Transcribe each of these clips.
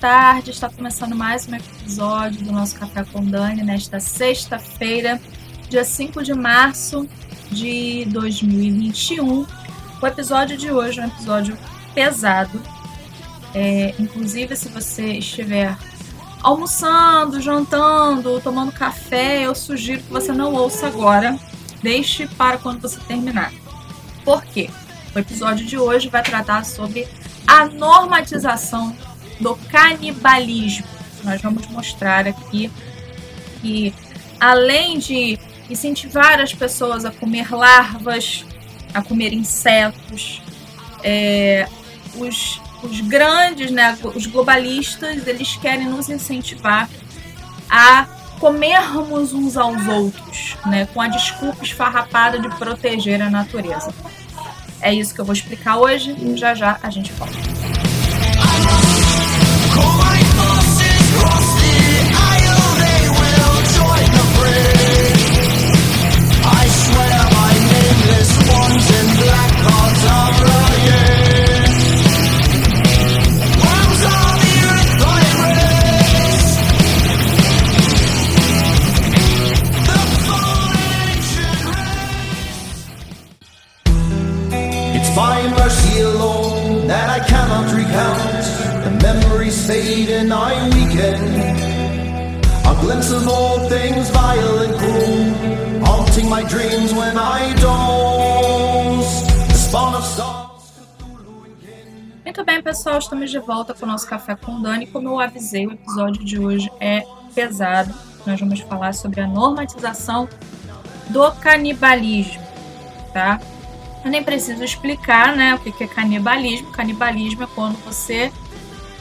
tarde. Está começando mais um episódio do nosso Café com Dani nesta sexta-feira, dia 5 de março de 2021. O episódio de hoje é um episódio pesado. É, inclusive, se você estiver almoçando, jantando, tomando café, eu sugiro que você não ouça agora. Deixe para quando você terminar. Por quê? O episódio de hoje vai tratar sobre a normatização do canibalismo. Nós vamos mostrar aqui que, além de incentivar as pessoas a comer larvas, a comer insetos, é, os, os grandes, né, os globalistas, eles querem nos incentivar a comermos uns aos outros, né, com a desculpa esfarrapada de proteger a natureza. É isso que eu vou explicar hoje. Já já a gente volta. Oh my de volta com o nosso Café com Dani. Como eu avisei, o episódio de hoje é pesado. Nós vamos falar sobre a normatização do canibalismo, tá? Eu nem preciso explicar né, o que é canibalismo. Canibalismo é quando você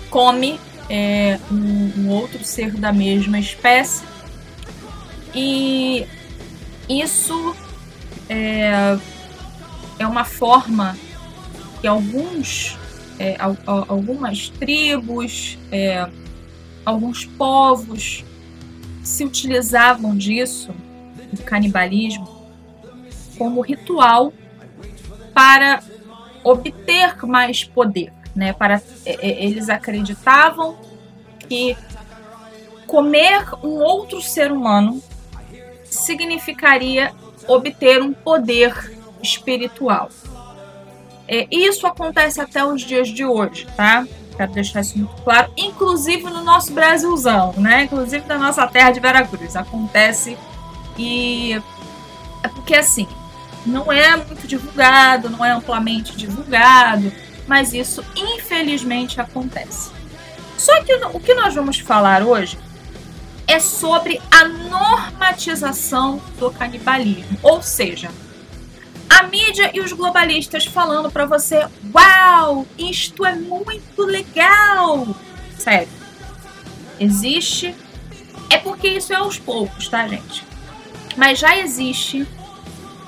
come é, um, um outro ser da mesma espécie. E isso é, é uma forma que alguns, é, algumas tribos, é, alguns povos se utilizavam disso, do canibalismo, como ritual para obter mais poder, né? Para eles acreditavam que comer um outro ser humano significaria obter um poder espiritual. É, isso acontece até os dias de hoje, tá? Quero deixar isso muito claro, inclusive no nosso Brasilzão, né? Inclusive na nossa terra de Veracruz. Acontece e é porque assim, não é muito divulgado, não é amplamente divulgado, mas isso infelizmente acontece. Só que o que nós vamos falar hoje é sobre a normatização do canibalismo, ou seja, a mídia e os globalistas falando para você: "Uau, isto é muito legal". Sério. Existe é porque isso é aos poucos, tá, gente? Mas já existe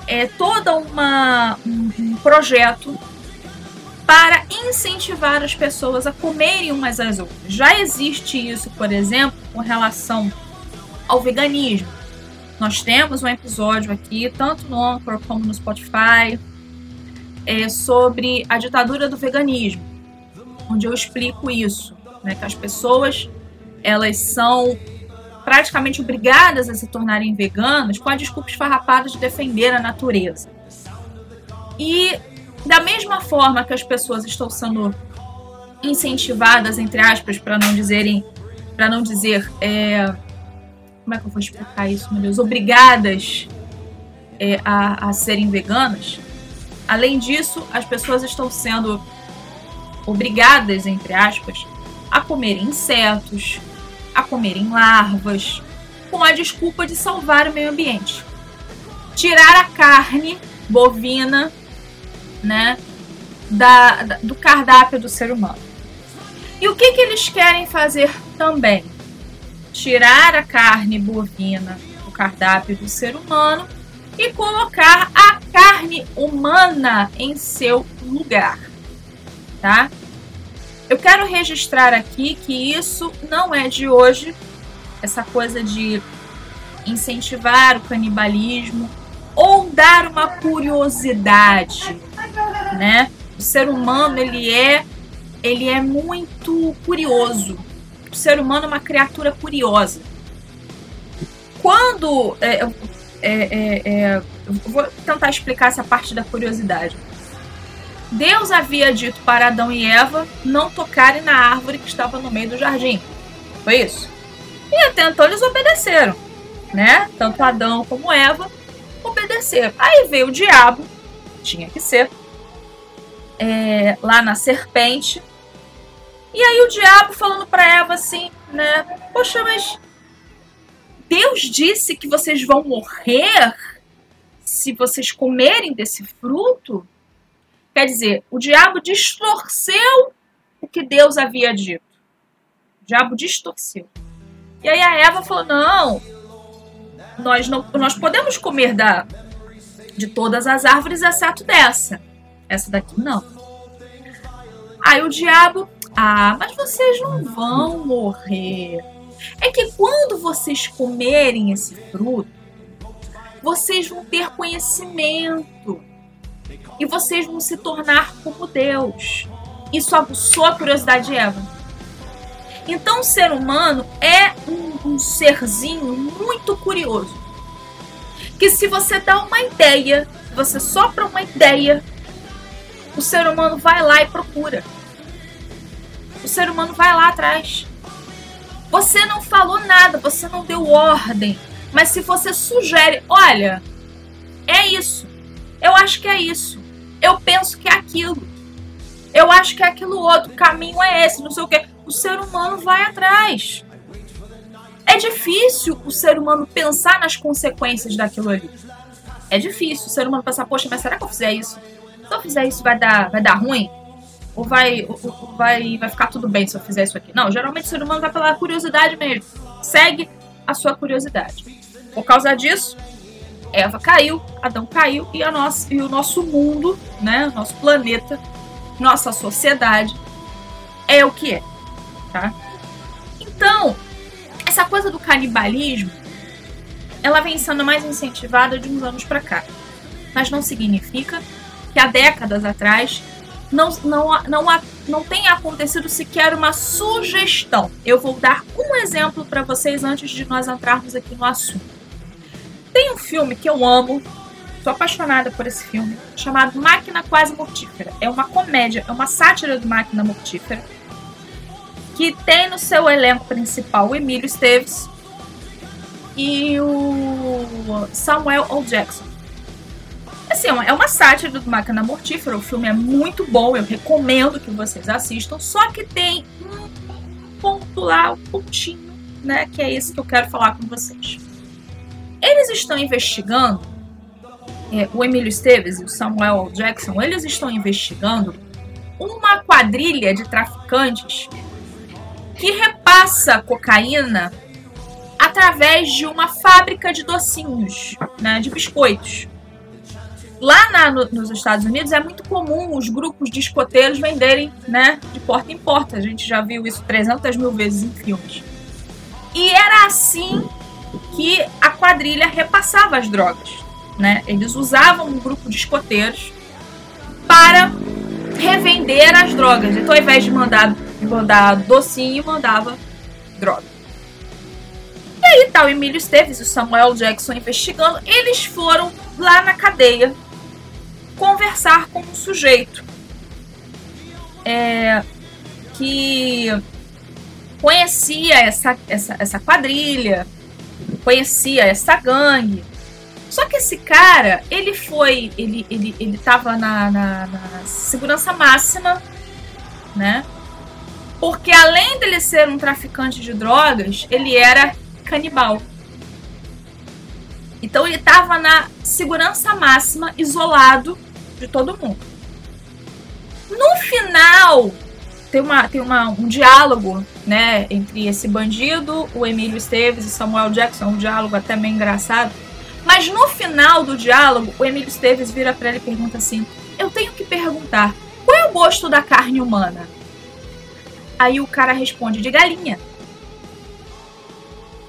é, todo uma, um, um projeto para incentivar as pessoas a comerem umas às outras. Já existe isso, por exemplo, com relação ao veganismo. Nós temos um episódio aqui, tanto no Anchor como no Spotify, é, sobre a ditadura do veganismo, onde eu explico isso, né, que as pessoas elas são praticamente obrigadas a se tornarem veganas com a desculpa esfarrapada de defender a natureza. E da mesma forma que as pessoas estão sendo incentivadas, entre aspas, para não dizerem, para não dizer, é, como é que eu vou explicar isso, meu Deus, obrigadas é, a, a serem veganas. Além disso, as pessoas estão sendo obrigadas, entre aspas, a comer insetos, a comerem larvas, com a desculpa de salvar o meio ambiente. Tirar a carne bovina, né, da, da, do cardápio do ser humano. E o que, que eles querem fazer também? Tirar a carne bovina do cardápio do ser humano e colocar a carne humana em seu lugar, tá? Eu quero registrar aqui que isso não é de hoje, essa coisa de incentivar o canibalismo ou dar uma curiosidade, né? O ser humano ele é ele é muito curioso. O ser humano é uma criatura curiosa. Quando. É, é, é, é vou tentar explicar essa parte da curiosidade. Deus havia dito para Adão e Eva não tocarem na árvore que estava no meio do jardim. Foi isso? E até então eles obedeceram, né? Tanto Adão como Eva obedeceram. Aí veio o diabo, tinha que ser, é, lá na serpente. E aí o diabo falando para Eva assim, né? Poxa, mas Deus disse que vocês vão morrer se vocês comerem desse fruto? Quer dizer, o diabo distorceu o que Deus havia dito. O diabo distorceu. E aí a Eva falou: não, nós não nós podemos comer da, de todas as árvores, exceto dessa. Essa daqui não. Aí o diabo, ah, mas vocês não vão morrer. É que quando vocês comerem esse fruto, vocês vão ter conhecimento e vocês vão se tornar como Deus. Isso aguçou a curiosidade de Eva. Então, o ser humano é um, um serzinho muito curioso. Que se você dá uma ideia, você sopra uma ideia, o ser humano vai lá e procura. O ser humano vai lá atrás. Você não falou nada, você não deu ordem. Mas se você sugere, olha, é isso. Eu acho que é isso eu penso que é aquilo. Eu acho que é aquilo outro, o caminho é esse, não sei o que. O ser humano vai atrás. É difícil o ser humano pensar nas consequências daquilo ali. É difícil o ser humano pensar, poxa, mas será que eu fizer isso? Se eu fizer isso, vai dar, vai dar ruim? Ou vai, ou vai, vai ficar tudo bem se eu fizer isso aqui? Não, geralmente o ser humano vai pela curiosidade mesmo. Segue a sua curiosidade. Por causa disso, Eva caiu, Adão caiu e, a nossa, e o nosso mundo, né, nosso planeta, nossa sociedade é o que é, tá? Então, essa coisa do canibalismo, ela vem sendo mais incentivada de uns anos para cá, mas não significa que há décadas atrás não, não, não, não tenha acontecido sequer uma sugestão. Eu vou dar um exemplo para vocês antes de nós entrarmos aqui no assunto. Tem um filme que eu amo, sou apaixonada por esse filme, chamado Máquina Quase Mortífera. É uma comédia, é uma sátira do Máquina Mortífera, que tem no seu elenco principal o Emílio Esteves e o Samuel L. Jackson. Assim, é uma sátira do Máquina Mortífera, o filme é muito bom, eu recomendo que vocês assistam, só que tem um ponto lá, um pontinho, né, que é esse que eu quero falar com vocês. Eles estão investigando, é, o Emílio Esteves e o Samuel Jackson, eles estão investigando uma quadrilha de traficantes que repassa cocaína através de uma fábrica de docinhos, né, de biscoitos. Lá na, no, nos Estados Unidos é muito comum os grupos de escoteiros venderem né, de porta em porta. A gente já viu isso 300 mil vezes em filmes. E era assim que a quadrilha repassava as drogas. Né? Eles usavam um grupo de escoteiros para revender as drogas. Então, ao invés de mandar, mandar docinho, mandava droga. E aí tá o Emílio Esteves e o Samuel Jackson investigando. Eles foram lá na cadeia conversar com um sujeito é, que conhecia essa, essa, essa quadrilha, conhecia essa gangue. Só que esse cara, ele foi, ele, ele, ele tava na, na, na segurança máxima, né? Porque além dele ser um traficante de drogas, ele era canibal. Então ele estava na segurança máxima, isolado de todo mundo. No final tem, uma, tem uma, um diálogo né, entre esse bandido, o Emílio Esteves e Samuel Jackson, um diálogo até meio engraçado. Mas no final do diálogo, o Emílio Esteves vira para ele e pergunta assim: Eu tenho que perguntar, qual é o gosto da carne humana? Aí o cara responde: De galinha.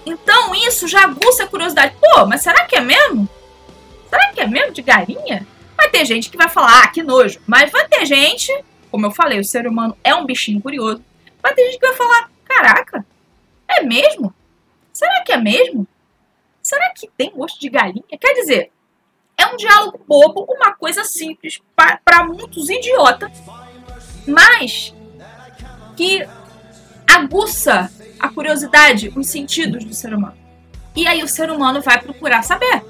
Então isso já aguça a curiosidade. Pô, mas será que é mesmo? Será que é mesmo de galinha? Vai ter gente que vai falar, ah, que nojo. Mas vai ter gente como eu falei, o ser humano é um bichinho curioso. Mas tem gente que vai falar: caraca, é mesmo? Será que é mesmo? Será que tem gosto de galinha? Quer dizer, é um diálogo bobo, uma coisa simples, para muitos idiota, mas que aguça a curiosidade, os sentidos do ser humano. E aí o ser humano vai procurar saber.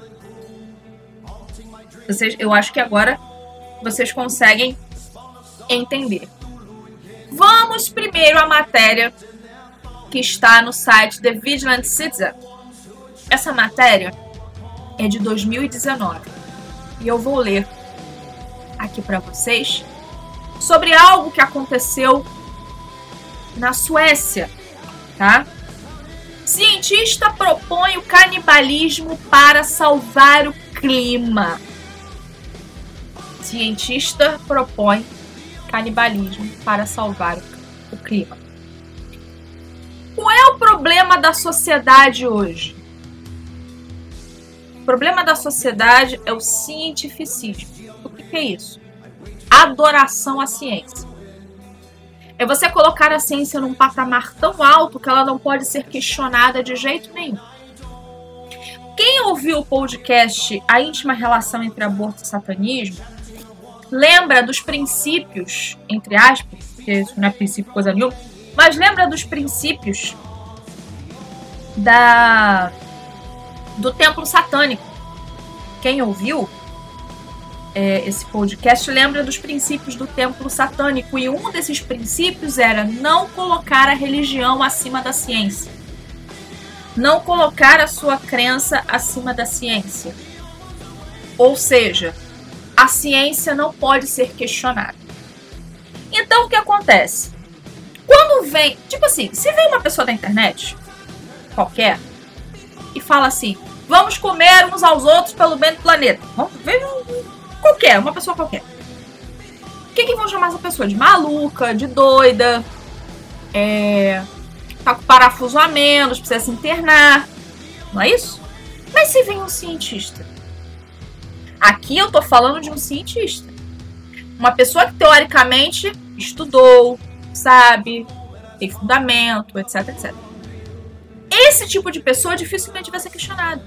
Vocês, eu acho que agora vocês conseguem entender. Vamos primeiro à matéria que está no site The Vigilant Citizen. Essa matéria é de 2019 e eu vou ler aqui para vocês sobre algo que aconteceu na Suécia, tá? Cientista propõe o canibalismo para salvar o clima. Cientista propõe canibalismo para salvar o clima. Qual é o problema da sociedade hoje? O problema da sociedade é o cientificismo. O que é isso? Adoração à ciência. É você colocar a ciência num patamar tão alto que ela não pode ser questionada de jeito nenhum. Quem ouviu o podcast A íntima relação entre aborto e satanismo lembra dos princípios, entre aspas, porque isso não é princípio coisa nenhuma, mas lembra dos princípios da do templo satânico. Quem ouviu é, esse podcast lembra dos princípios do templo satânico e um desses princípios era não colocar a religião acima da ciência. Não colocar a sua crença acima da ciência. Ou seja, a ciência não pode ser questionada. Então o que acontece? Quando vem, tipo assim, se vem uma pessoa da internet, qualquer, e fala assim: vamos comer uns aos outros pelo bem do planeta. Vamos qualquer, uma pessoa qualquer. O que, que vão chamar essa pessoa? De maluca, de doida, é, tá com parafuso a menos, precisa se internar. Não é isso? Mas se vem um cientista Aqui eu tô falando de um cientista. Uma pessoa que teoricamente estudou, sabe, tem fundamento, etc, etc. Esse tipo de pessoa dificilmente vai ser questionado.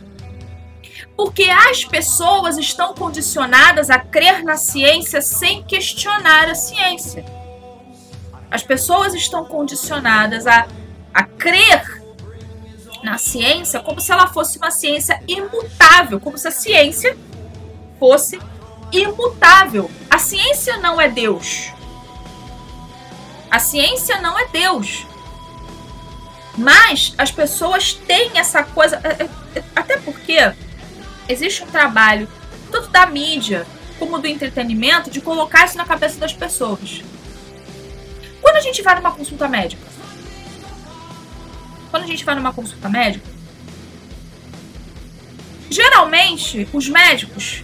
Porque as pessoas estão condicionadas a crer na ciência sem questionar a ciência. As pessoas estão condicionadas a, a crer na ciência como se ela fosse uma ciência imutável, como se a ciência fosse imutável. A ciência não é Deus. A ciência não é Deus. Mas as pessoas têm essa coisa. É, é, até porque existe um trabalho, tanto da mídia como do entretenimento, de colocar isso na cabeça das pessoas. Quando a gente vai numa consulta médica, quando a gente vai numa consulta médica, geralmente os médicos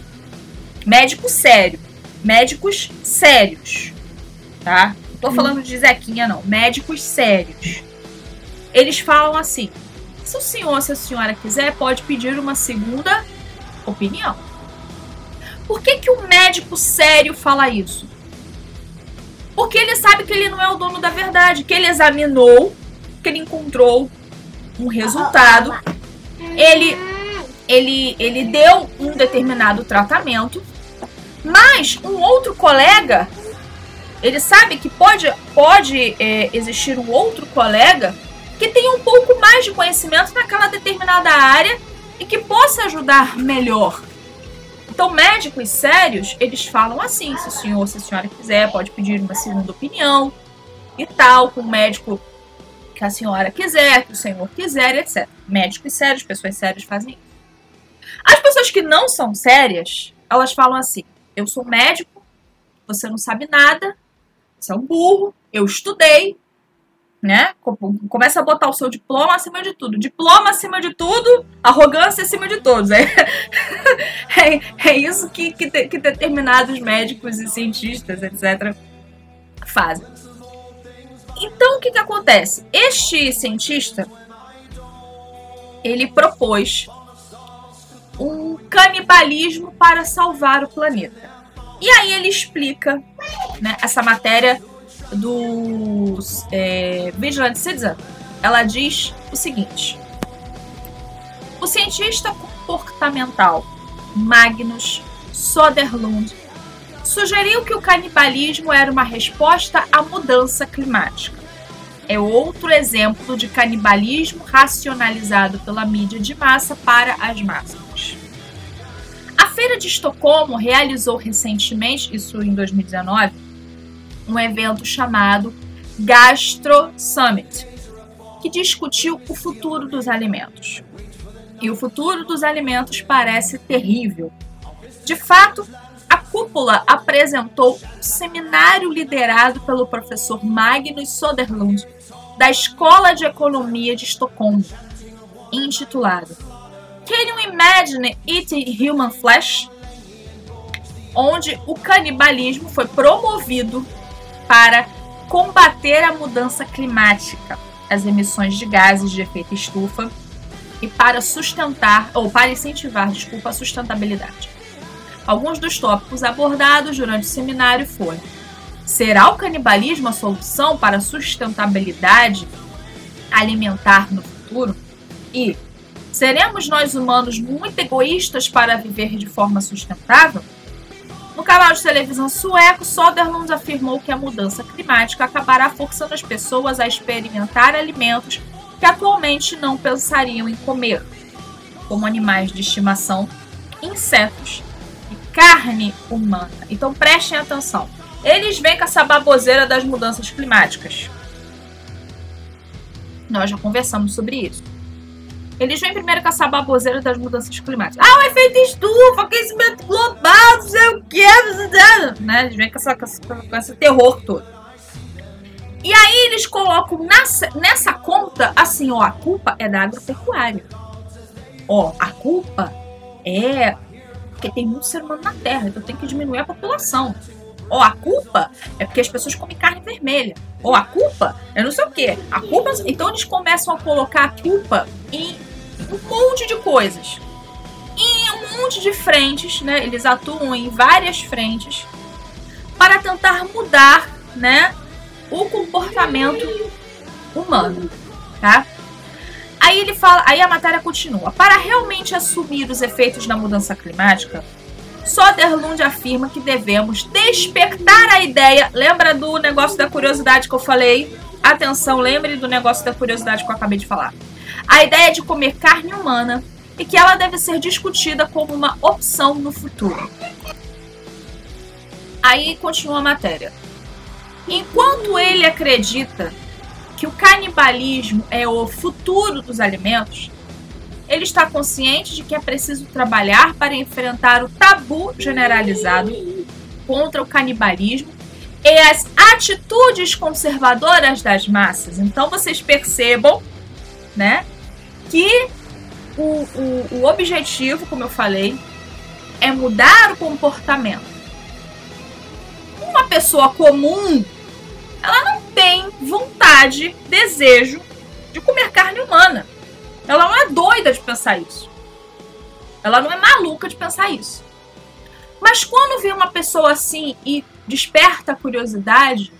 Médico sério. Médicos sérios. Tá? Não tô hum. falando de Zequinha, não. Médicos sérios. Eles falam assim: se o senhor, se a senhora quiser, pode pedir uma segunda opinião. Por que, que o médico sério fala isso? Porque ele sabe que ele não é o dono da verdade, que ele examinou, que ele encontrou um resultado, ele, ele, ele deu um determinado tratamento mas um outro colega, ele sabe que pode, pode é, existir um outro colega que tenha um pouco mais de conhecimento naquela determinada área e que possa ajudar melhor. Então, médicos sérios, eles falam assim: se o senhor, se a senhora quiser, pode pedir uma segunda opinião e tal, com o médico que a senhora quiser, que o senhor quiser, etc. Médicos sérios, pessoas sérias fazem isso. As pessoas que não são sérias, elas falam assim: eu sou médico, você não sabe nada, você é um burro, eu estudei, né? Começa a botar o seu diploma acima de tudo. Diploma acima de tudo, arrogância acima de todos. É, é, é isso que, que, que determinados médicos e cientistas, etc., fazem. Então, o que, que acontece? Este cientista, ele propôs um canibalismo para salvar o planeta. E aí ele explica né, essa matéria do é, Vigilant Citizen, ela diz o seguinte: o cientista comportamental Magnus Soderlund sugeriu que o canibalismo era uma resposta à mudança climática. É outro exemplo de canibalismo racionalizado pela mídia de massa para as massas. A Feira de Estocolmo realizou recentemente, isso em 2019, um evento chamado Gastro Summit, que discutiu o futuro dos alimentos. E o futuro dos alimentos parece terrível. De fato, a cúpula apresentou um seminário liderado pelo professor Magnus Soderlund, da Escola de Economia de Estocolmo, intitulado Can You Imagine Eating Human Flesh? onde o canibalismo foi promovido para combater a mudança climática, as emissões de gases de efeito estufa e para sustentar ou para incentivar, desculpa, a sustentabilidade. Alguns dos tópicos abordados durante o seminário foram: será o canibalismo a solução para a sustentabilidade alimentar no futuro? E seremos nós humanos muito egoístas para viver de forma sustentável? No canal de televisão sueco, Soderlund afirmou que a mudança climática acabará forçando as pessoas a experimentar alimentos que atualmente não pensariam em comer, como animais de estimação, insetos e carne humana. Então prestem atenção. Eles vêm com essa baboseira das mudanças climáticas. Nós já conversamos sobre isso. Eles vêm primeiro com essa baboseira das mudanças climáticas. Ah, o efeito estufa, aquecimento global, não sei o que, né? Eles vêm com, essa, com, com esse terror todo. E aí eles colocam nessa, nessa conta assim, ó, a culpa é da agropecuária. Ó, a culpa é porque tem muito ser humano na Terra, então tem que diminuir a população. Ó, a culpa é porque as pessoas comem carne vermelha. Ou a culpa é não sei o quê. A culpa. Então eles começam a colocar a culpa em um monte de coisas. Em um monte de frentes, né? Eles atuam em várias frentes para tentar mudar, né? O comportamento humano, tá? Aí ele fala, aí a matéria continua. Para realmente assumir os efeitos da mudança climática, Soderlund afirma que devemos despertar a ideia. Lembra do negócio da curiosidade que eu falei? Atenção, lembre do negócio da curiosidade que eu acabei de falar. A ideia de comer carne humana e que ela deve ser discutida como uma opção no futuro. Aí continua a matéria. Enquanto ele acredita que o canibalismo é o futuro dos alimentos, ele está consciente de que é preciso trabalhar para enfrentar o tabu generalizado contra o canibalismo e as atitudes conservadoras das massas. Então vocês percebam, né, que o, o, o objetivo, como eu falei, é mudar o comportamento. Uma pessoa comum, ela não tem vontade, desejo de comer carne humana. Ela não é doida de pensar isso. Ela não é maluca de pensar isso. Mas quando vê uma pessoa assim e desperta a curiosidade,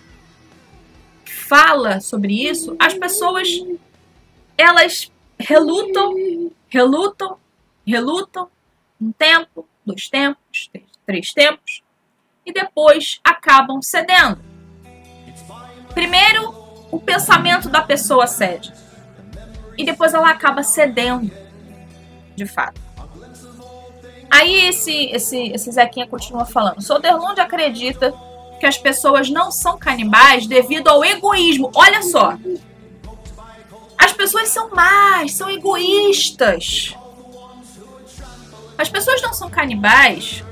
fala sobre isso, as pessoas elas relutam, relutam, relutam um tempo, dois tempos, três, três tempos e depois acabam cedendo. Primeiro, o pensamento da pessoa cede e depois ela acaba cedendo, de fato. Aí esse, esse, esse Zequinha continua falando. Soderlund acredita que as pessoas não são canibais devido ao egoísmo. Olha só. As pessoas são más, são egoístas. As pessoas não são canibais.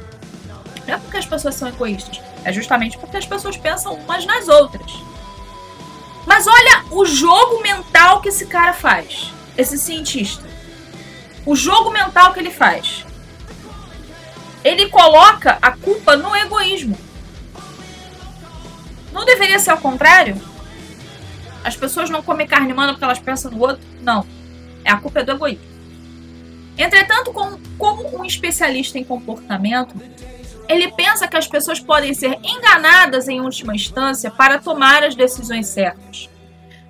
Não é porque as pessoas são egoístas. É justamente porque as pessoas pensam umas nas outras. Mas olha o jogo mental que esse cara faz, esse cientista. O jogo mental que ele faz. Ele coloca a culpa no egoísmo. Não deveria ser ao contrário? As pessoas não comem carne humana porque elas pensam no outro? Não. É a culpa é do egoísmo. Entretanto, como, como um especialista em comportamento, Ele pensa que as pessoas podem ser enganadas em última instância para tomar as decisões certas.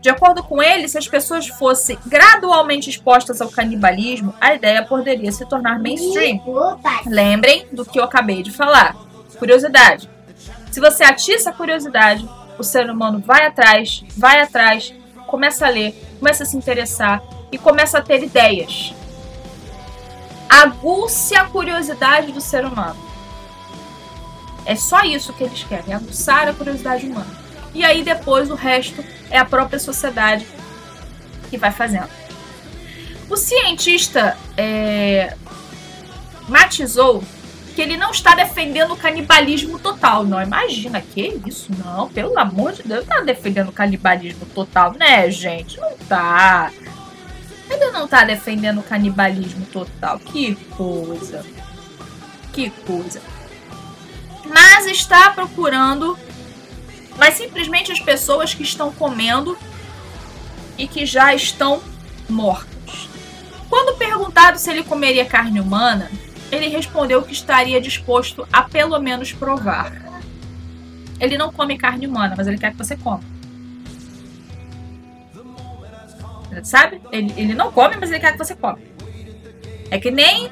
De acordo com ele, se as pessoas fossem gradualmente expostas ao canibalismo, a ideia poderia se tornar mainstream. Lembrem do que eu acabei de falar. Curiosidade. Se você atiça a curiosidade, o ser humano vai atrás, vai atrás, começa a ler, começa a se interessar e começa a ter ideias. Aguce a curiosidade do ser humano. É só isso que eles querem, aguçar a curiosidade humana. E aí depois o resto é a própria sociedade que vai fazendo. O cientista é, matizou que ele não está defendendo o canibalismo total. Não, imagina, que isso? Não, pelo amor de Deus, não está defendendo o canibalismo total, né, gente? Não tá. Ele não está defendendo o canibalismo total. Que coisa. Que coisa. Mas está procurando. Mas simplesmente as pessoas que estão comendo e que já estão mortas. Quando perguntado se ele comeria carne humana, ele respondeu que estaria disposto a pelo menos provar. Ele não come carne humana, mas ele quer que você coma. Sabe? Ele, ele não come, mas ele quer que você come. É que nem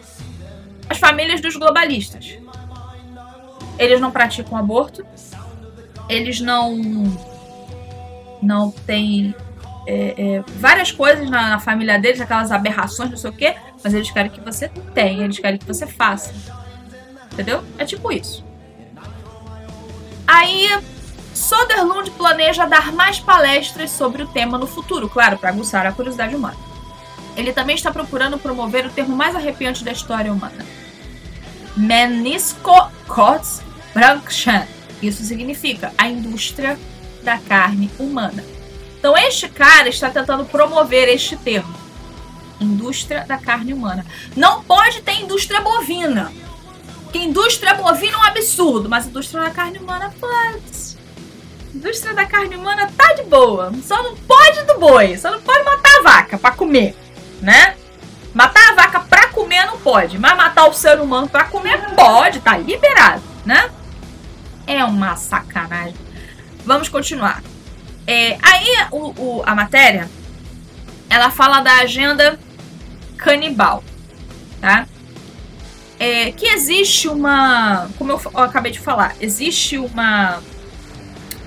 as famílias dos globalistas. Eles não praticam aborto. Eles não. Não têm é, é, várias coisas na, na, família deles, aquelas aberrações, não sei o quê, mas eles querem que você tenha, eles querem que você faça. Entendeu? É tipo isso. Aí, Soderlund planeja dar mais palestras sobre o tema no futuro, claro, para aguçar a curiosidade humana. Ele também está procurando promover o termo mais arrepiante da história humana. Meniscocotsbranchen. Isso significa a indústria da carne humana. Então, este cara está tentando promover este termo. Indústria da carne humana. Não pode ter indústria bovina. Porque indústria bovina é um absurdo, mas indústria da carne humana pode. Indústria da carne humana tá de boa. Só não pode do boi. Só não pode matar a vaca para comer, né? Matar a vaca para comer não pode, mas matar o ser humano para comer pode, tá liberado, né? É uma sacanagem. Vamos continuar. É, aí o, o, a matéria ela fala da agenda canibal, tá? É, que existe uma, como eu, eu acabei de falar, existe uma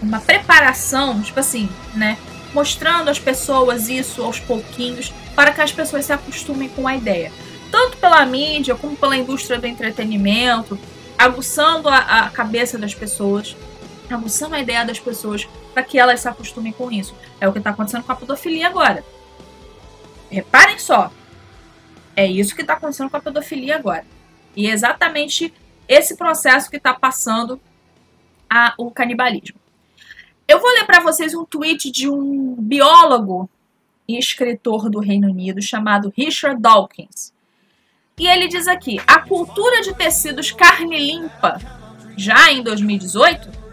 uma preparação, tipo assim, né? Mostrando às pessoas isso aos pouquinhos para que as pessoas se acostumem com a ideia. Tanto pela mídia como pela indústria do entretenimento, aguçando a, a cabeça das pessoas, aguçando a ideia das pessoas para que elas se acostumem com isso. É o que está acontecendo com a pedofilia agora. Reparem só. É isso que está acontecendo com a pedofilia agora. E é exatamente esse processo que está passando a, o canibalismo. Eu vou ler para vocês um tweet de um biólogo e escritor do Reino Unido chamado Richard Dawkins. E ele diz aqui: a cultura de tecidos carne limpa, já em 2018,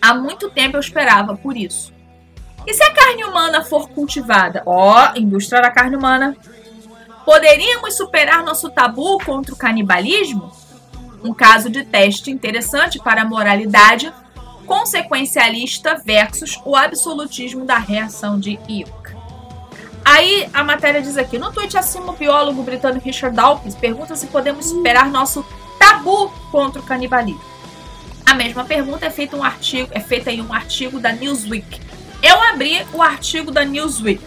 Há muito tempo eu esperava por isso. E se a carne humana for cultivada? Ó, oh, indústria da carne humana. Poderíamos superar nosso tabu contra o canibalismo? Um caso de teste interessante para a moralidade consequencialista versus o absolutismo da reação de Ioc. Aí a matéria diz aqui: no tweet acima, o biólogo britânico Richard Dawkins pergunta se podemos superar nosso tabu contra o canibalismo. A mesma pergunta é feita, um artigo, é feita em um artigo da Newsweek. Eu abri o artigo da Newsweek.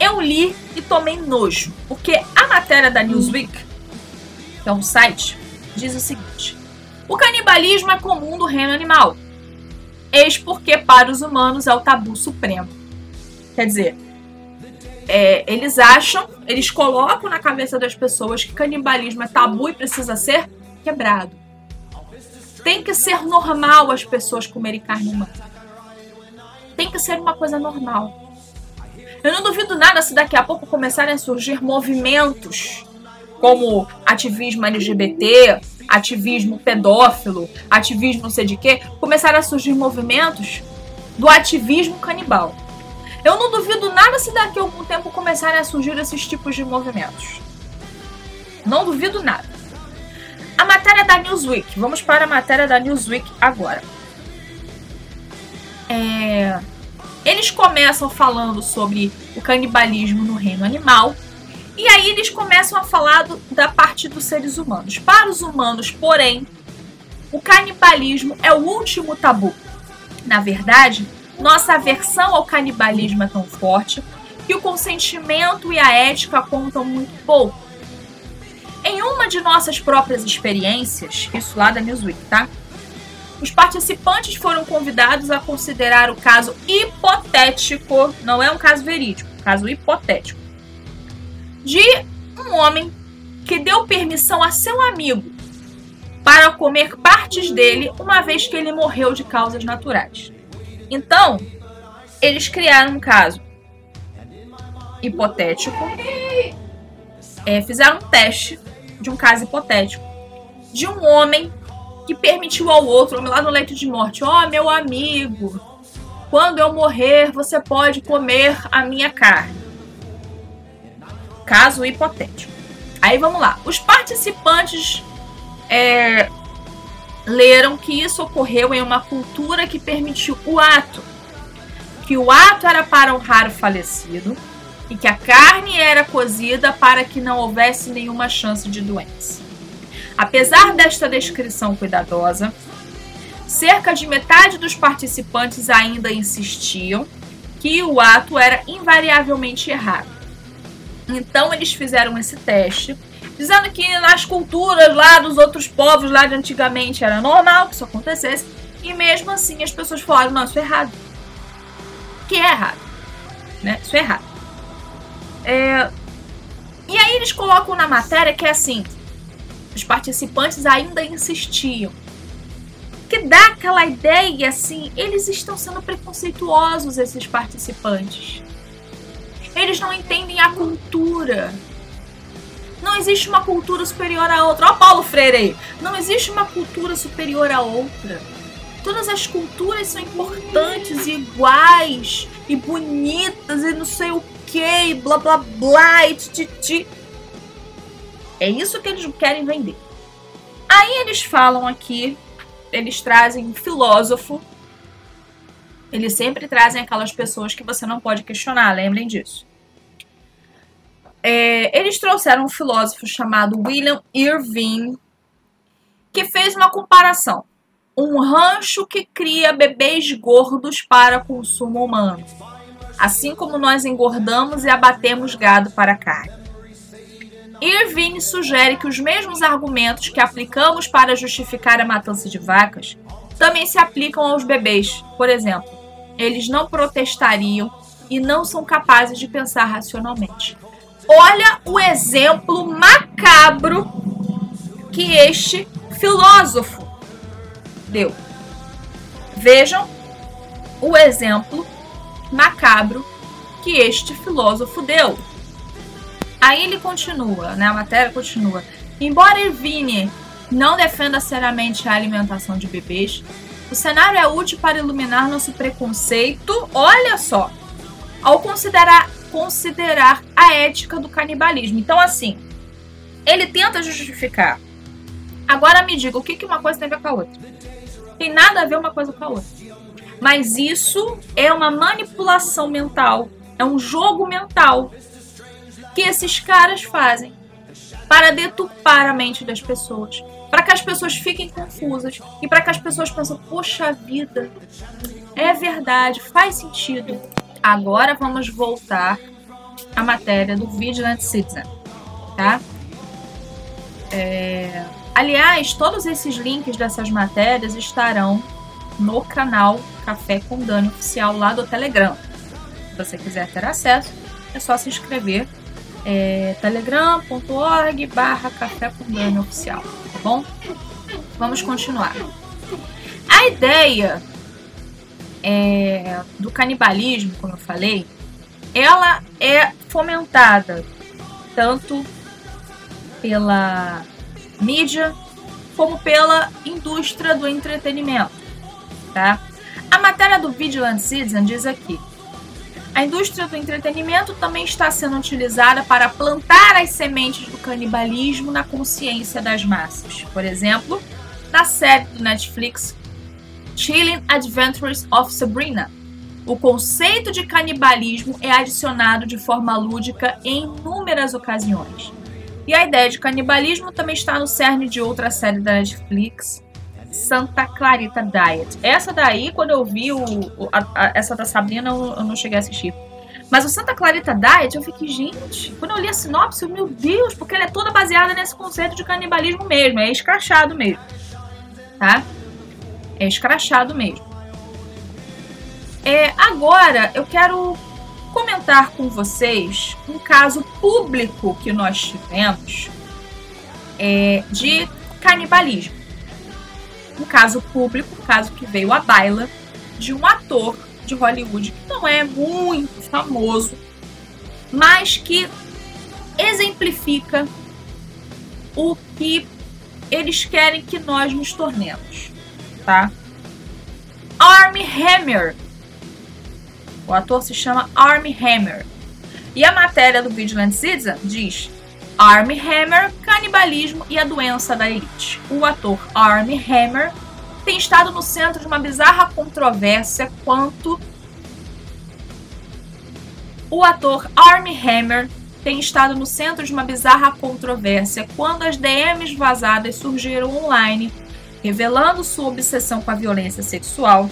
Eu li e tomei nojo, porque a matéria da Newsweek, que é um site, diz o seguinte: O canibalismo é comum do reino animal. Eis porque para os humanos é o tabu supremo. Quer dizer, é, eles acham, eles colocam na cabeça das pessoas que canibalismo é tabu e precisa ser quebrado. Tem que ser normal as pessoas comerem carne humana. Tem que ser uma coisa normal. Eu não duvido nada se daqui a pouco começarem a surgir movimentos como ativismo LGBT, ativismo pedófilo, ativismo não sei de quê, começarem a surgir movimentos do ativismo canibal. Eu não duvido nada se daqui a algum tempo começarem a surgir esses tipos de movimentos. Não duvido nada. A matéria da Newsweek. Vamos para a matéria da Newsweek agora. É, eles começam falando sobre o canibalismo no reino animal. E aí eles começam a falar do, da parte dos seres humanos. Para os humanos, porém, o canibalismo é o último tabu. Na verdade, nossa aversão ao canibalismo é tão forte que o consentimento e a ética contam muito pouco. Em uma de nossas próprias experiências, isso lá da Newsweek, tá? Os participantes foram convidados a considerar o caso hipotético, não é um caso verídico, caso hipotético, de um homem que deu permissão a seu amigo para comer partes dele, uma vez que ele morreu de causas naturais. Então, eles criaram um caso hipotético, é, fizeram um teste de um caso hipotético de um homem que permitiu ao outro, lá no leito de morte, ó, oh, meu amigo, quando eu morrer, você pode comer a minha carne. Caso hipotético. Aí vamos lá. Os participantes é, leram que isso ocorreu em uma cultura que permitiu o ato. Que o ato era para honrar o falecido e que a carne era cozida para que não houvesse nenhuma chance de doença. Apesar desta descrição cuidadosa, cerca de metade dos participantes ainda insistiam que o ato era invariavelmente errado. Então eles fizeram esse teste, dizendo que nas culturas lá dos outros povos lá de antigamente era normal que isso acontecesse, e mesmo assim as pessoas falaram: não, isso é errado. Que é errado. Né? Isso é errado. É... E aí eles colocam na matéria que é assim: os participantes ainda insistiam. Que dá aquela ideia assim, eles estão sendo preconceituosos, esses participantes. Eles não entendem a cultura. Não existe uma cultura superior a outra. Ó, Paulo Freire aí. Não existe uma cultura superior a outra. Todas as culturas são importantes iguais e bonitas e não sei o que, blá blá blá, e titi. É isso que eles querem vender. Aí eles falam aqui, eles trazem um filósofo. Eles sempre trazem aquelas pessoas que você não pode questionar, lembrem disso. É, eles trouxeram um filósofo chamado William Irving, que fez uma comparação. Um rancho que cria bebês gordos para consumo humano, assim como nós engordamos e abatemos gado para carne. Irvine sugere que os mesmos argumentos que aplicamos para justificar a matança de vacas também se aplicam aos bebês. Por exemplo, eles não protestariam e não são capazes de pensar racionalmente. Olha o exemplo macabro que este filósofo deu. Vejam o exemplo macabro que este filósofo deu. Aí ele continua, né? A matéria continua. Embora Irvine não defenda seriamente a alimentação de bebês, o cenário é útil para iluminar nosso preconceito, olha só, ao considerar, considerar a ética do canibalismo. Então, assim, ele tenta justificar. Agora me diga, o que, uma coisa tem a ver com a outra? Tem nada a ver uma coisa com a outra. Mas isso é uma manipulação mental, é um jogo mental que esses caras fazem para deturpar a mente das pessoas, para que as pessoas fiquem confusas e para que as pessoas pensem: poxa vida, é verdade, faz sentido. Agora vamos voltar à matéria do Vigilant Citizen, tá? É... Aliás, todos esses links dessas matérias estarão no canal Café com Dani oficial lá do Telegram. Se você quiser ter acesso, é só se inscrever é, telegram.org barra café com oficial, tá bom? Vamos continuar. A ideia é, do canibalismo, como eu falei, ela é fomentada tanto pela mídia como pela indústria do entretenimento, tá? A matéria do Vigilant Citizen diz aqui: A indústria do entretenimento também está sendo utilizada para plantar as sementes do canibalismo na consciência das massas. Por exemplo, na série do Netflix Chilling Adventures of Sabrina, o conceito de canibalismo é adicionado de forma lúdica em inúmeras ocasiões. E a ideia de canibalismo também está no cerne de outra série da Netflix, Santa Clarita Diet. Essa daí, quando eu vi o, a, a, essa da Sabrina, eu, eu, não cheguei a assistir. Mas o Santa Clarita Diet, eu fiquei, gente, quando eu li a sinopse, meu Deus, porque ela é toda baseada nesse conceito de canibalismo mesmo, é escrachado mesmo. Tá? É escrachado mesmo. É, agora eu quero comentar com vocês um caso público que nós tivemos é, de canibalismo. Um caso público, um caso que veio à baila de um ator de Hollywood que não é muito famoso, mas que exemplifica o que eles querem que nós nos tornemos, tá? Army Hammer o ator se chama Army Hammer. E a matéria do Vigilant Citizen diz: Army Hammer, canibalismo e a doença da elite. O ator Army Hammer tem estado no centro de uma bizarra controvérsia quanto o ator Army Hammer tem estado no centro de uma bizarra controvérsia quando as DMs vazadas surgiram online, revelando sua obsessão com a violência sexual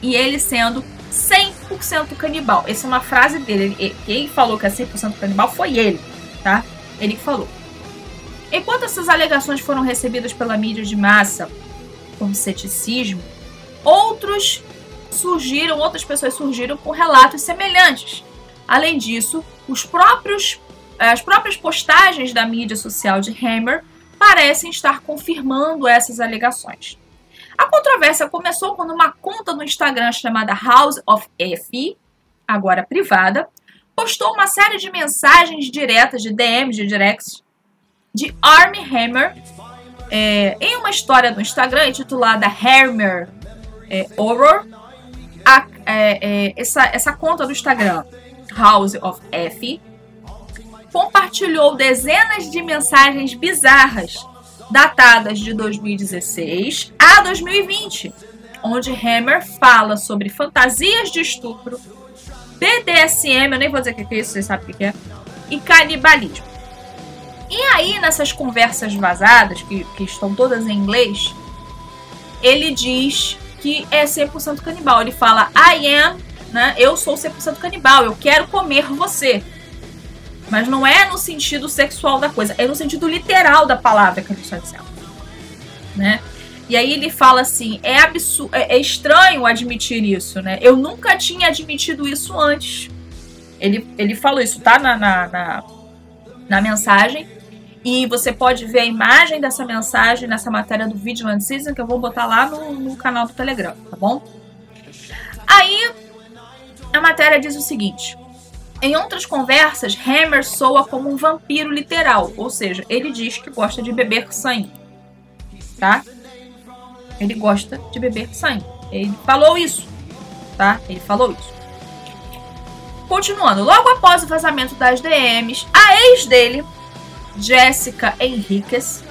e ele sendo 100% canibal. Essa é uma frase dele. Quem falou que é 100% canibal foi ele, tá? Ele que falou. Enquanto essas alegações foram recebidas pela mídia de massa com ceticismo, outros surgiram, outras pessoas surgiram com relatos semelhantes. Além disso, os próprios, as próprias postagens da mídia social de Hammer parecem estar confirmando essas alegações. A controvérsia começou quando uma conta no Instagram chamada House of F, agora privada, postou uma série de mensagens diretas, de DMs, de directs, de Army Hammer é, em uma história do Instagram intitulada Hammer é, Horror. A, é, é, essa, essa conta do Instagram, House of F, compartilhou dezenas de mensagens bizarras datadas de 2016 a 2020, onde Hammer fala sobre fantasias de estupro, BDSM, eu nem vou dizer o que é isso, vocês sabem o que é, e canibalismo. E aí, nessas conversas vazadas, que, que estão todas em inglês, ele diz que é 100% canibal. Ele fala, I am, né? Eu sou 100% canibal, eu quero comer você. Mas não é no sentido sexual da coisa, é no sentido literal da palavra que ele está dizendo. Né? E aí ele fala assim: é, absurdo, é, é estranho admitir isso, né? Eu nunca tinha admitido isso antes. Ele, ele falou isso, tá? Na, na, na, na mensagem. E você pode ver a imagem dessa mensagem nessa matéria do Vigilant Season que eu vou botar lá no, no canal do Telegram, tá bom? Aí a matéria diz o seguinte: em outras conversas, Hammer soa como um vampiro literal, ou seja, ele diz que gosta de beber sangue. Tá? Ele gosta de beber sangue. Ele falou isso. Tá? Ele falou isso. Continuando, logo após o vazamento das DMs, a ex dele, Jessica Henriquez,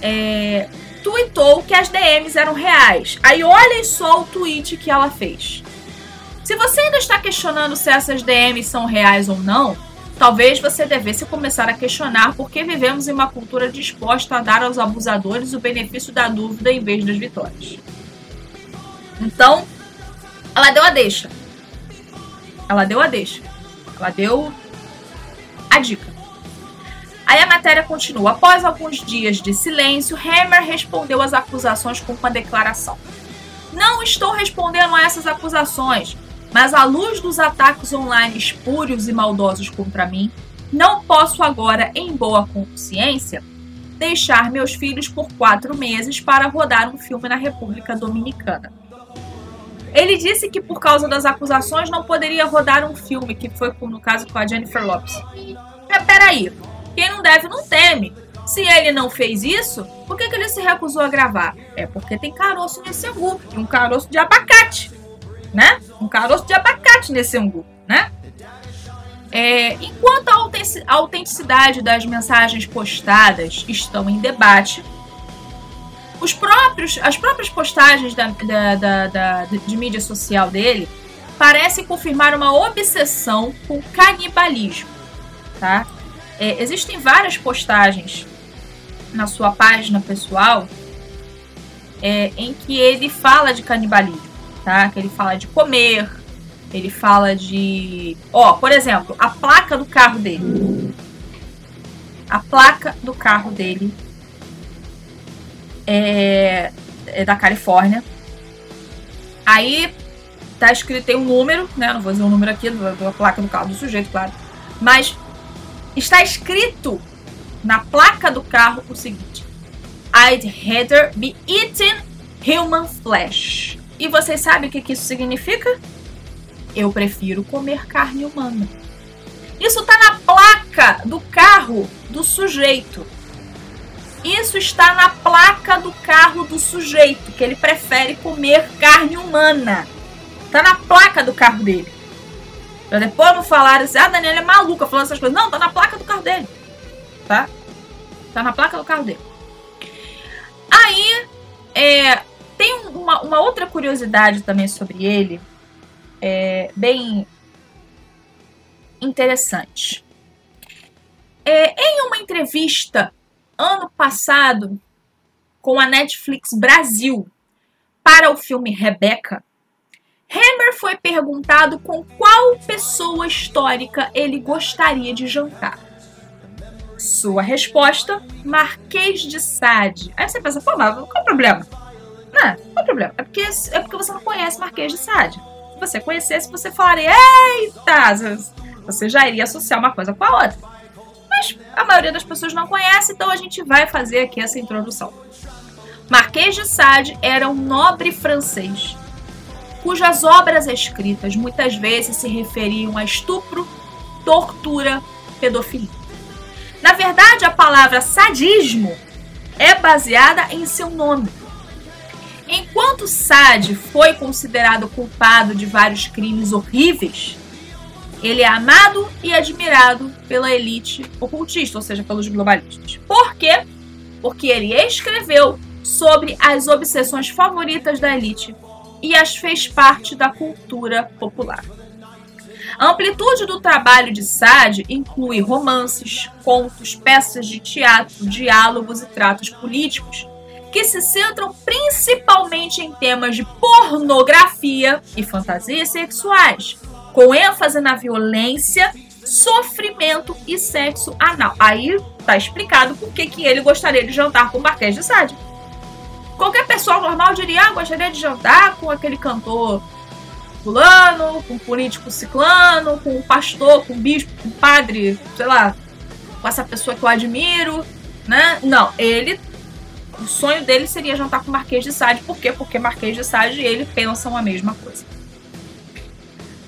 é, tweetou que as DMs eram reais. Aí olhem só o tweet que ela fez. Se você ainda está questionando se essas DMs são reais ou não, talvez você devesse começar a questionar por que vivemos em uma cultura disposta a dar aos abusadores o benefício da dúvida em vez das vitórias. Então, ela deu a deixa. Ela deu a deixa. Ela deu a dica. Aí a matéria continua. Após alguns dias de silêncio, Hammer respondeu às acusações com uma declaração. Não estou respondendo a essas acusações. Mas à luz dos ataques online espúrios e maldosos contra mim, não posso agora, em boa consciência, deixar meus filhos por quatro meses para rodar um filme na República Dominicana. Ele disse que por causa das acusações não poderia rodar um filme, que foi no caso com a Jennifer Lopes. Mas peraí, quem não deve não teme. Se ele não fez isso, por que, que ele se recusou a gravar? É porque tem caroço nesse angu, um caroço de abacate né? Um caroço de abacate nesse angu, né? É, enquanto a autenticidade das mensagens postadas estão em debate, os próprios, as próprias postagens da, da, da, de mídia social dele parecem confirmar uma obsessão com canibalismo. Tá? É, existem várias postagens na sua página pessoal é, em que ele fala de canibalismo, tá? Que ele fala de comer, ele fala de. Ó, por exemplo, a placa do carro dele. A placa do carro dele é, é da Califórnia. Aí tá escrito, tem um número, né? Não vou dizer o um número aqui da placa do carro do sujeito, claro. Mas está escrito na placa do carro o seguinte: I'd rather be eating human flesh. E vocês sabem o que, que isso significa? Eu prefiro comer carne humana. Isso está na placa do carro do sujeito. Isso está na placa do carro do sujeito, que ele prefere comer carne humana. Está na placa do carro dele. Pra depois não falar assim, ah, Daniela é maluca falando essas coisas. Não, tá na placa do carro dele. Tá? Tá na placa do carro dele. Aí, é, tem uma, uma outra curiosidade também sobre ele, é, bem interessante. É, em uma entrevista ano passado com a Netflix Brasil para o filme Rebecca, Hammer foi perguntado com qual pessoa histórica ele gostaria de jantar. Sua resposta: Marquês de Sade. Aí você pensa, pô, mas qual é o problema? Não, qual é problema? É porque, é porque você não conhece Marquês de Sade você conhecesse, você falaria, eita, você já iria associar uma coisa com a outra. Mas a maioria das pessoas não conhece, então a gente vai fazer aqui essa introdução. Marquês de Sade era um nobre francês, cujas obras escritas muitas vezes se referiam a estupro, tortura, pedofilia. Na verdade, a palavra sadismo é baseada em seu nome, Enquanto Sade foi considerado culpado de vários crimes horríveis, ele é amado e admirado pela elite ocultista, ou seja, pelos globalistas. Por quê? Porque ele escreveu sobre as obsessões favoritas da elite e as fez parte da cultura popular. A amplitude do trabalho de Sade inclui romances, contos, peças de teatro, diálogos e tratos políticos, que se centram principalmente em temas de pornografia e fantasias sexuais, com ênfase na violência, sofrimento e sexo anal. Aí tá explicado por que, que ele gostaria de jantar com o Marquês de Sade. Qualquer pessoa normal diria, ah, gostaria de jantar com aquele cantor fulano, com o político ciclano, com o pastor, com o bispo, com o padre, sei lá, com essa pessoa que eu admiro, né? Não, ele o sonho dele seria jantar com o Marquês de Sade. Por quê? Porque Marquês de Sade e ele pensam a mesma coisa.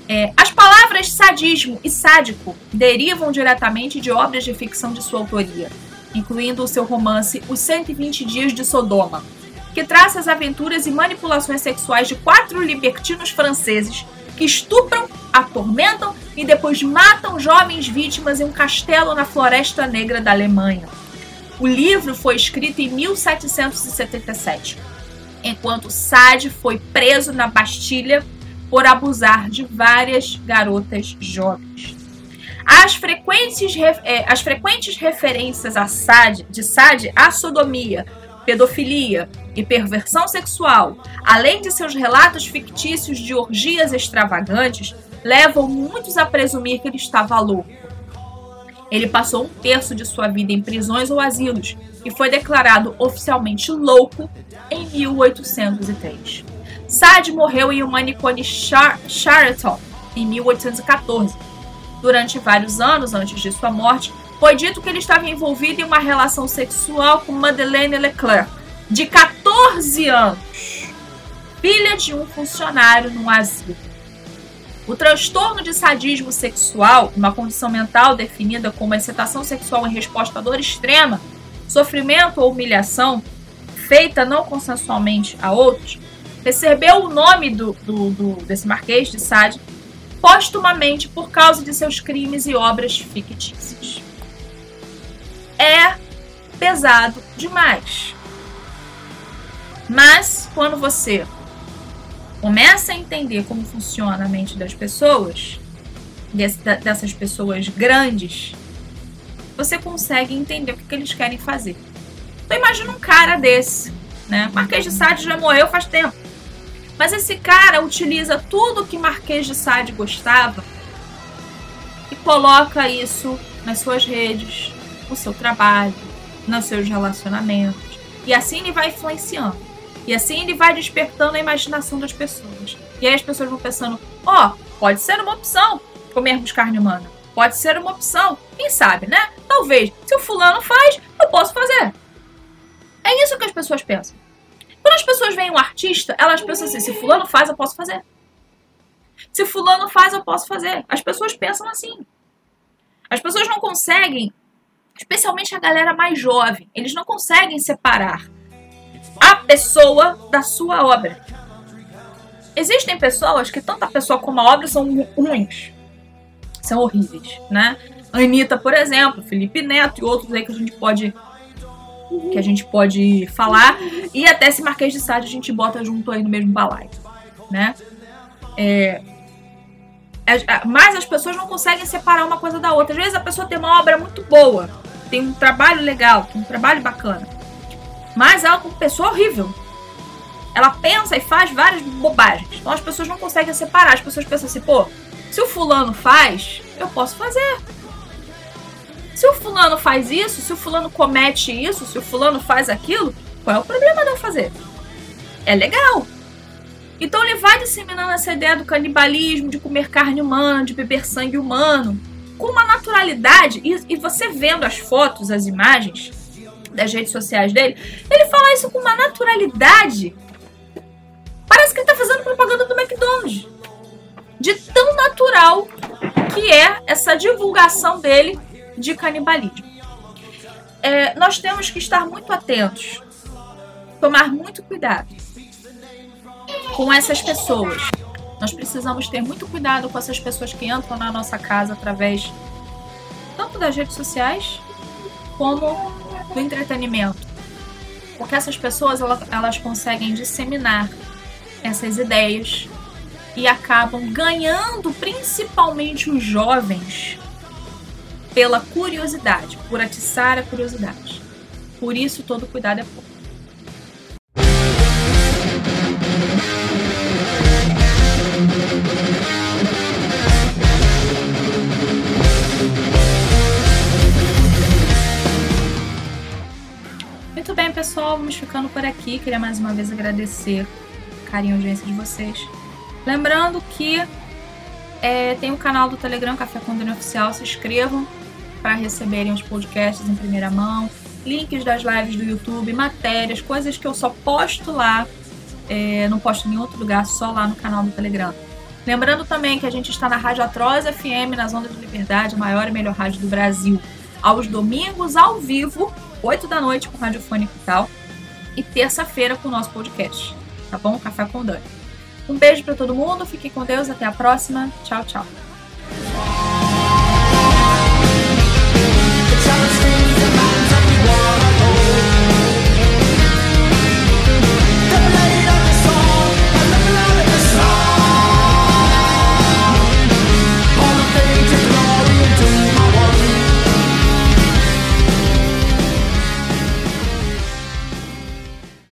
É, as palavras sadismo e sádico derivam diretamente de obras de ficção de sua autoria, incluindo o seu romance Os 120 Dias de Sodoma, que traça as aventuras e manipulações sexuais de quatro libertinos franceses que estupram, atormentam e depois matam jovens vítimas em um castelo na Floresta Negra da Alemanha. O livro foi escrito em 1777, enquanto Sade foi preso na Bastilha por abusar de várias garotas jovens. As frequentes, é, as frequentes referências a Sade, de Sade à sodomia, pedofilia e perversão sexual, além de seus relatos fictícios de orgias extravagantes, levam muitos a presumir que ele estava louco. Ele passou um terço de sua vida em prisões ou asilos e foi declarado oficialmente louco em 1803. Sade morreu em um manicômio Char Chariton em 1814. Durante vários anos antes de sua morte, foi dito que ele estava envolvido em uma relação sexual com Madeleine Leclerc, de 14 anos, filha de um funcionário no asilo. O transtorno de sadismo sexual, uma condição mental definida como excitação sexual em resposta à dor extrema, sofrimento ou humilhação, feita não consensualmente a outros, recebeu o nome do, do, do desse Marquês de Sade postumamente por causa de seus crimes e obras fictícias. É pesado demais. Mas quando você começa a entender como funciona a mente das pessoas, dessas pessoas grandes, você consegue entender o que, eles querem fazer. Então imagina um cara desse, né? Marquês de Sade já morreu faz tempo. Mas esse cara utiliza tudo que Marquês de Sade gostava e coloca isso nas suas redes, no seu trabalho, nos seus relacionamentos. E assim ele vai influenciando. E assim ele vai despertando a imaginação das pessoas. E aí as pessoas vão pensando: ó, oh, pode ser uma opção comermos carne humana. Pode ser uma opção. Quem sabe, né? Talvez. Se o fulano faz, eu posso fazer. É isso que as pessoas pensam. Quando as pessoas veem um artista, elas pensam assim: se fulano faz, eu posso fazer. Se fulano faz, eu posso fazer. As pessoas pensam assim. As pessoas não conseguem, especialmente a galera mais jovem, eles não conseguem separar a pessoa da sua obra. Existem pessoas que tanto a pessoa como a obra são ruins são horríveis, né? Anitta, por exemplo, Felipe Neto e outros aí que a gente pode que a gente pode falar e até esse Marquês de Sade a gente bota junto aí no mesmo balaio, né? É, mas as pessoas não conseguem separar uma coisa da outra. Às vezes a pessoa tem uma obra muito boa, tem um trabalho legal, tem um trabalho bacana, mas ela é uma pessoa horrível. Ela pensa e faz várias bobagens. Então as pessoas não conseguem separar. As pessoas pensam assim, pô, se o fulano faz, eu posso fazer. Se o fulano faz isso, se o fulano comete isso, se o fulano faz aquilo, qual é o problema de eu fazer? É legal. Então ele vai disseminando essa ideia do canibalismo, de comer carne humana, de beber sangue humano, com uma naturalidade. E, e você vendo as fotos, as imagens das redes sociais dele, ele fala isso com uma naturalidade. Parece que ele tá fazendo propaganda do McDonald's de tão natural que é essa divulgação dele de canibalismo. É, nós temos que estar muito atentos, tomar muito cuidado com essas pessoas. Nós precisamos ter muito cuidado com essas pessoas que entram na nossa casa através tanto das redes sociais como do entretenimento. Porque essas pessoas elas, elas conseguem disseminar essas ideias e acabam ganhando principalmente os jovens pela curiosidade, por atiçar a curiosidade. Por isso, todo cuidado é pouco. Vamos ficando por aqui. Queria mais uma vez agradecer o carinho e audiência de vocês. Lembrando que é, tem o canal do Telegram Café com Dani Oficial, se inscrevam para receberem os podcasts em primeira mão, links das lives do YouTube, matérias, coisas que eu só posto lá, é, não posto em outro lugar, só lá no canal do Telegram. Lembrando também que a gente está na Rádio Atroz FM, nas Ondas de Liberdade, a maior e melhor rádio do Brasil, aos domingos, ao vivo, 8 da noite, com Radiofônico e tal, e terça-feira com o nosso podcast, tá bom? Café com Dani. Um beijo para todo mundo, fiquem com Deus, até a próxima. Tchau, tchau.